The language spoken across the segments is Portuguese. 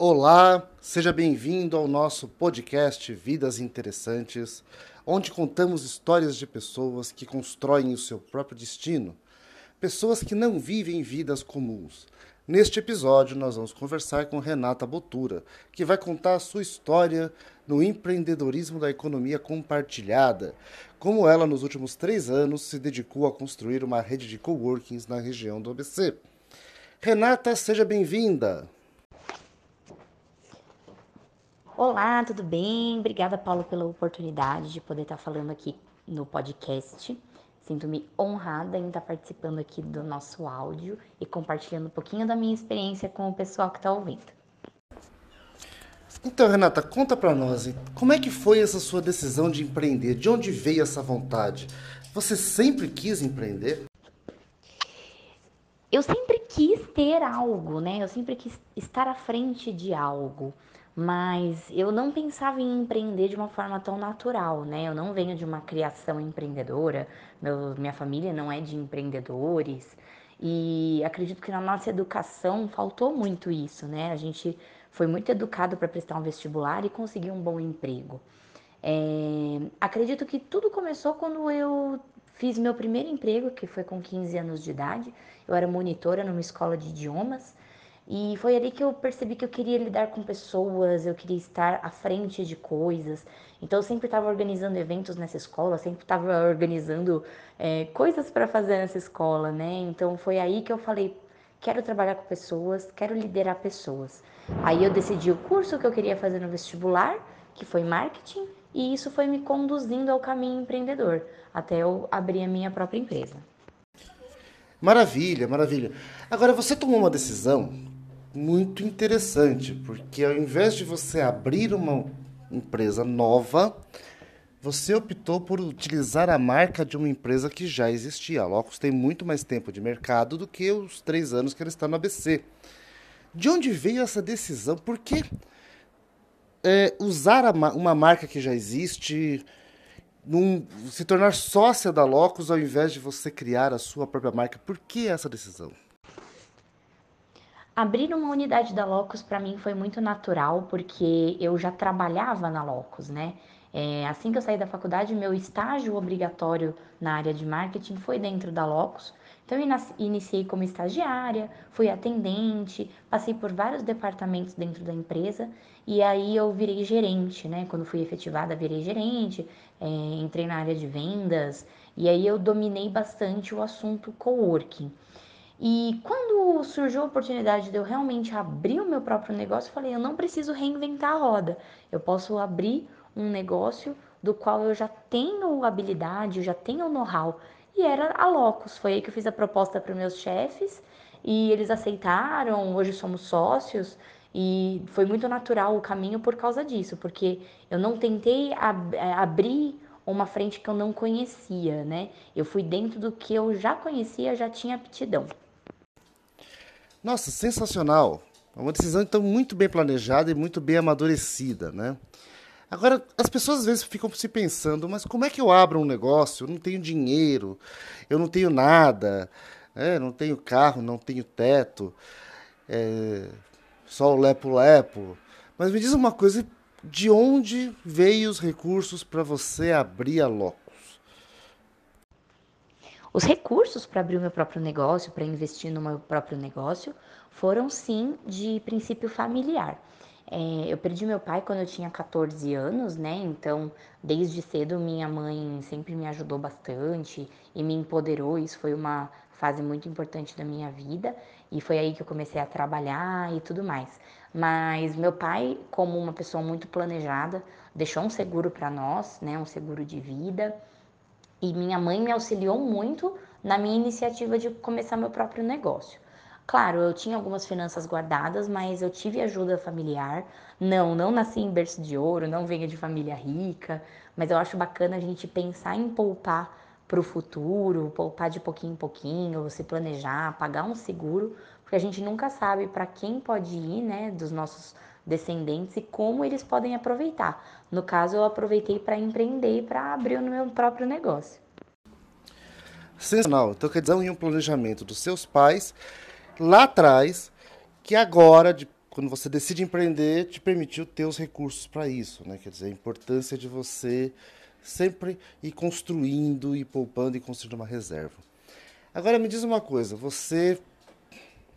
Olá, seja bem-vindo ao nosso podcast Vidas Interessantes, onde contamos histórias de pessoas que constroem o seu próprio destino, pessoas que não vivem vidas comuns. Neste episódio, nós vamos conversar com Renata Botura, que vai contar a sua história no empreendedorismo da economia compartilhada, como ela, nos últimos três anos, se dedicou a construir uma rede de coworkings na região do ABC. Renata, seja bem-vinda! Olá, tudo bem? Obrigada, Paulo, pela oportunidade de poder estar falando aqui no podcast. Sinto-me honrada em estar participando aqui do nosso áudio e compartilhando um pouquinho da minha experiência com o pessoal que está ouvindo. Então, Renata, conta para nós, como é que foi essa sua decisão de empreender? De onde veio essa vontade? Você sempre quis empreender? Eu sempre quis ter algo, né? Eu sempre quis estar à frente de algo mas eu não pensava em empreender de uma forma tão natural, né? Eu não venho de uma criação empreendedora, meu, minha família não é de empreendedores e acredito que na nossa educação faltou muito isso, né? A gente foi muito educado para prestar um vestibular e conseguir um bom emprego. É, acredito que tudo começou quando eu fiz meu primeiro emprego, que foi com 15 anos de idade. Eu era monitora numa escola de idiomas e foi ali que eu percebi que eu queria lidar com pessoas, eu queria estar à frente de coisas. Então eu sempre estava organizando eventos nessa escola, sempre estava organizando é, coisas para fazer nessa escola, né? Então foi aí que eu falei, quero trabalhar com pessoas, quero liderar pessoas. Aí eu decidi o curso que eu queria fazer no vestibular, que foi marketing, e isso foi me conduzindo ao caminho empreendedor, até eu abrir a minha própria empresa. Maravilha, maravilha. Agora você tomou uma decisão muito interessante, porque ao invés de você abrir uma empresa nova, você optou por utilizar a marca de uma empresa que já existia. A Locus tem muito mais tempo de mercado do que os três anos que ela está no ABC. De onde veio essa decisão? Por que é, usar uma marca que já existe, num, se tornar sócia da Locus ao invés de você criar a sua própria marca? Por que essa decisão? Abrir uma unidade da Locus para mim foi muito natural, porque eu já trabalhava na Locus, né? É, assim que eu saí da faculdade, meu estágio obrigatório na área de marketing foi dentro da Locus. Então, eu iniciei como estagiária, fui atendente, passei por vários departamentos dentro da empresa e aí eu virei gerente, né? Quando fui efetivada, virei gerente, é, entrei na área de vendas e aí eu dominei bastante o assunto coworking. E quando surgiu a oportunidade de eu realmente abrir o meu próprio negócio, eu falei: eu não preciso reinventar a roda, eu posso abrir um negócio do qual eu já tenho habilidade, eu já tenho know-how. E era a Locus. Foi aí que eu fiz a proposta para meus chefes e eles aceitaram. Hoje somos sócios e foi muito natural o caminho por causa disso, porque eu não tentei ab eh, abrir uma frente que eu não conhecia, né? Eu fui dentro do que eu já conhecia, já tinha aptidão. Nossa, sensacional. É uma decisão então muito bem planejada e muito bem amadurecida, né? Agora, as pessoas às vezes ficam se pensando, mas como é que eu abro um negócio? Eu não tenho dinheiro, eu não tenho nada, é, não tenho carro, não tenho teto, é, só o lepo-lepo. Mas me diz uma coisa, de onde veio os recursos para você abrir a Loco? Os recursos para abrir o meu próprio negócio, para investir no meu próprio negócio, foram sim de princípio familiar. É, eu perdi meu pai quando eu tinha 14 anos, né? Então, desde cedo, minha mãe sempre me ajudou bastante e me empoderou. Isso foi uma fase muito importante da minha vida e foi aí que eu comecei a trabalhar e tudo mais. Mas meu pai, como uma pessoa muito planejada, deixou um seguro para nós, né? Um seguro de vida e minha mãe me auxiliou muito na minha iniciativa de começar meu próprio negócio. Claro, eu tinha algumas finanças guardadas, mas eu tive ajuda familiar. Não, não nasci em berço de ouro, não venho de família rica, mas eu acho bacana a gente pensar em poupar para o futuro, poupar de pouquinho em pouquinho, se planejar, pagar um seguro, porque a gente nunca sabe para quem pode ir, né, dos nossos descendentes e como eles podem aproveitar. No caso, eu aproveitei para empreender e para abrir o meu próprio negócio. Sensacional. Então, quer dizer, um planejamento dos seus pais lá atrás, que agora, de quando você decide empreender, te permitiu ter os recursos para isso, né? Quer dizer, a importância de você sempre ir construindo e poupando e construindo uma reserva. Agora me diz uma coisa, você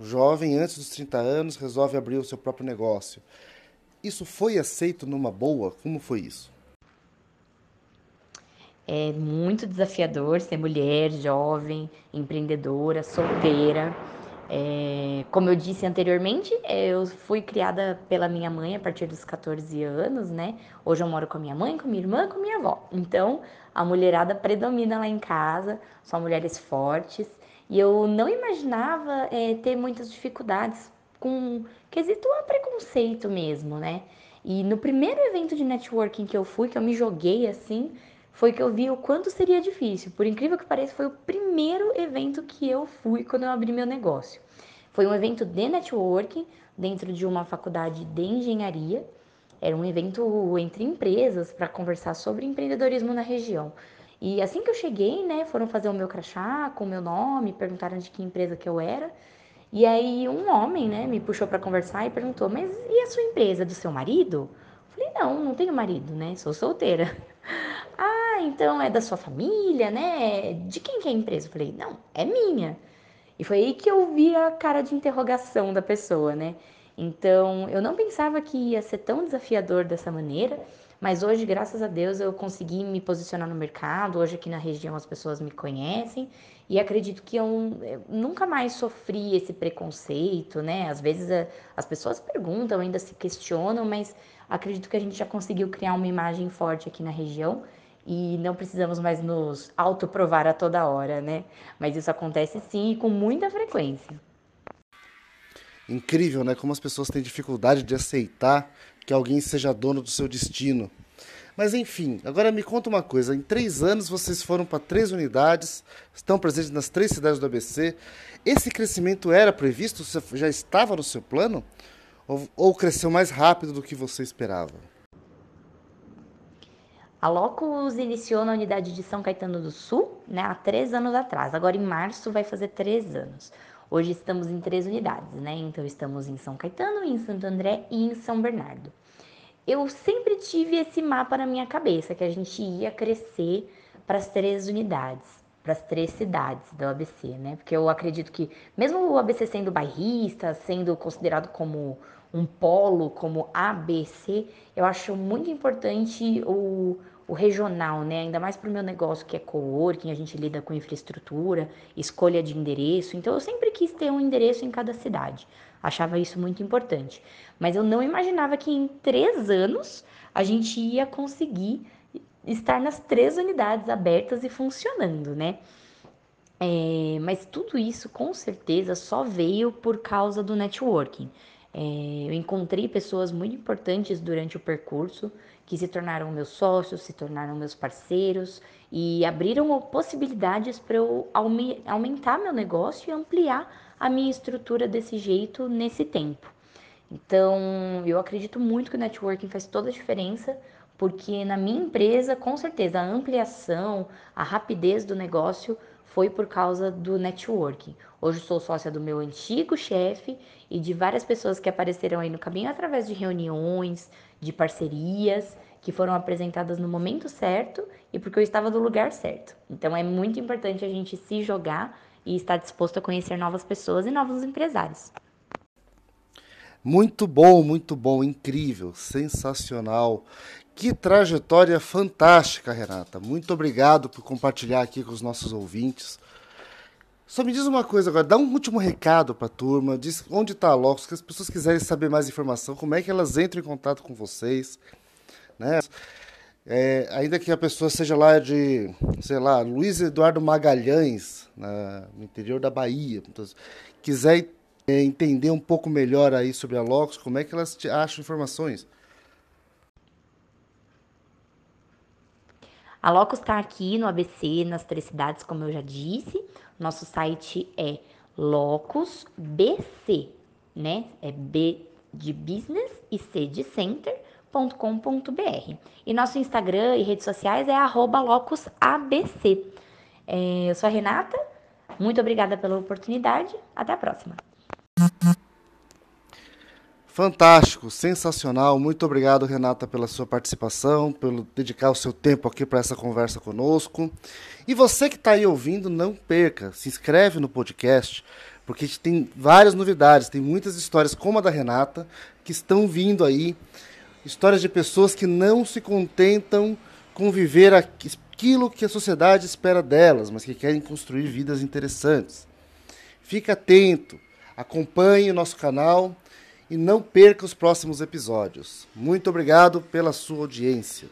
jovem, antes dos 30 anos, resolve abrir o seu próprio negócio. Isso foi aceito numa boa? Como foi isso? É muito desafiador ser mulher, jovem, empreendedora, solteira. É, como eu disse anteriormente, eu fui criada pela minha mãe a partir dos 14 anos, né? Hoje eu moro com a minha mãe, com minha irmã, com minha avó. Então, a mulherada predomina lá em casa, são mulheres fortes. E eu não imaginava é, ter muitas dificuldades com quesito a preconceito mesmo, né? E no primeiro evento de networking que eu fui, que eu me joguei assim, foi que eu vi o quanto seria difícil. Por incrível que pareça, foi o primeiro evento que eu fui quando eu abri meu negócio. Foi um evento de networking dentro de uma faculdade de engenharia. Era um evento entre empresas para conversar sobre empreendedorismo na região. E assim que eu cheguei, né, foram fazer o meu crachá com o meu nome, perguntaram de que empresa que eu era. E aí um homem, né, me puxou para conversar e perguntou: "Mas e a sua empresa do seu marido?" Eu falei: "Não, não tenho marido, né? Sou solteira." Ah, então é da sua família, né? De quem que é a empresa? Eu falei, não, é minha. E foi aí que eu vi a cara de interrogação da pessoa, né? Então, eu não pensava que ia ser tão desafiador dessa maneira, mas hoje, graças a Deus, eu consegui me posicionar no mercado. Hoje, aqui na região, as pessoas me conhecem e acredito que eu, eu nunca mais sofri esse preconceito, né? Às vezes a, as pessoas perguntam, ainda se questionam, mas acredito que a gente já conseguiu criar uma imagem forte aqui na região e não precisamos mais nos autoprovar a toda hora, né? Mas isso acontece sim e com muita frequência. Incrível, né? Como as pessoas têm dificuldade de aceitar que alguém seja dono do seu destino. Mas enfim, agora me conta uma coisa: em três anos vocês foram para três unidades, estão presentes nas três cidades do ABC. Esse crescimento era previsto? Já estava no seu plano? Ou, ou cresceu mais rápido do que você esperava? A Locus iniciou na unidade de São Caetano do Sul né, há três anos atrás. Agora, em março, vai fazer três anos. Hoje estamos em três unidades, né? Então, estamos em São Caetano, em Santo André e em São Bernardo. Eu sempre tive esse mapa na minha cabeça, que a gente ia crescer para as três unidades, para as três cidades do ABC, né? Porque eu acredito que, mesmo o ABC sendo bairrista, sendo considerado como um polo como ABC, eu acho muito importante o, o regional, né? Ainda mais para o meu negócio que é coworking, a gente lida com infraestrutura, escolha de endereço. Então eu sempre quis ter um endereço em cada cidade. Achava isso muito importante. Mas eu não imaginava que em três anos a gente ia conseguir estar nas três unidades abertas e funcionando, né? É, mas tudo isso com certeza só veio por causa do networking. É, eu encontrei pessoas muito importantes durante o percurso que se tornaram meus sócios, se tornaram meus parceiros e abriram possibilidades para eu aumentar meu negócio e ampliar a minha estrutura desse jeito nesse tempo. Então, eu acredito muito que o networking faz toda a diferença, porque na minha empresa, com certeza, a ampliação, a rapidez do negócio foi por causa do networking. Hoje sou sócia do meu antigo chefe e de várias pessoas que apareceram aí no caminho através de reuniões, de parcerias que foram apresentadas no momento certo e porque eu estava no lugar certo. Então é muito importante a gente se jogar e estar disposto a conhecer novas pessoas e novos empresários. Muito bom, muito bom, incrível, sensacional. Que trajetória fantástica, Renata. Muito obrigado por compartilhar aqui com os nossos ouvintes. Só me diz uma coisa agora, dá um último recado para a turma, diz onde está a Locus, que as pessoas quiserem saber mais informação, como é que elas entram em contato com vocês, né? É, ainda que a pessoa seja lá de, sei lá, Luiz Eduardo Magalhães, na, no interior da Bahia, então, quiser é, entender um pouco melhor aí sobre a Locus, como é que elas te acham informações? A Locus está aqui no ABC, nas três cidades, como eu já disse. Nosso site é locusbc, né? É B de business e C de center.com.br. E nosso Instagram e redes sociais é locusabc. É, eu sou a Renata, muito obrigada pela oportunidade. Até a próxima. Fantástico, sensacional. Muito obrigado, Renata, pela sua participação, pelo dedicar o seu tempo aqui para essa conversa conosco. E você que está aí ouvindo, não perca, se inscreve no podcast, porque a gente tem várias novidades, tem muitas histórias como a da Renata que estão vindo aí, histórias de pessoas que não se contentam com viver aquilo que a sociedade espera delas, mas que querem construir vidas interessantes. Fique atento, acompanhe o nosso canal e não perca os próximos episódios. Muito obrigado pela sua audiência.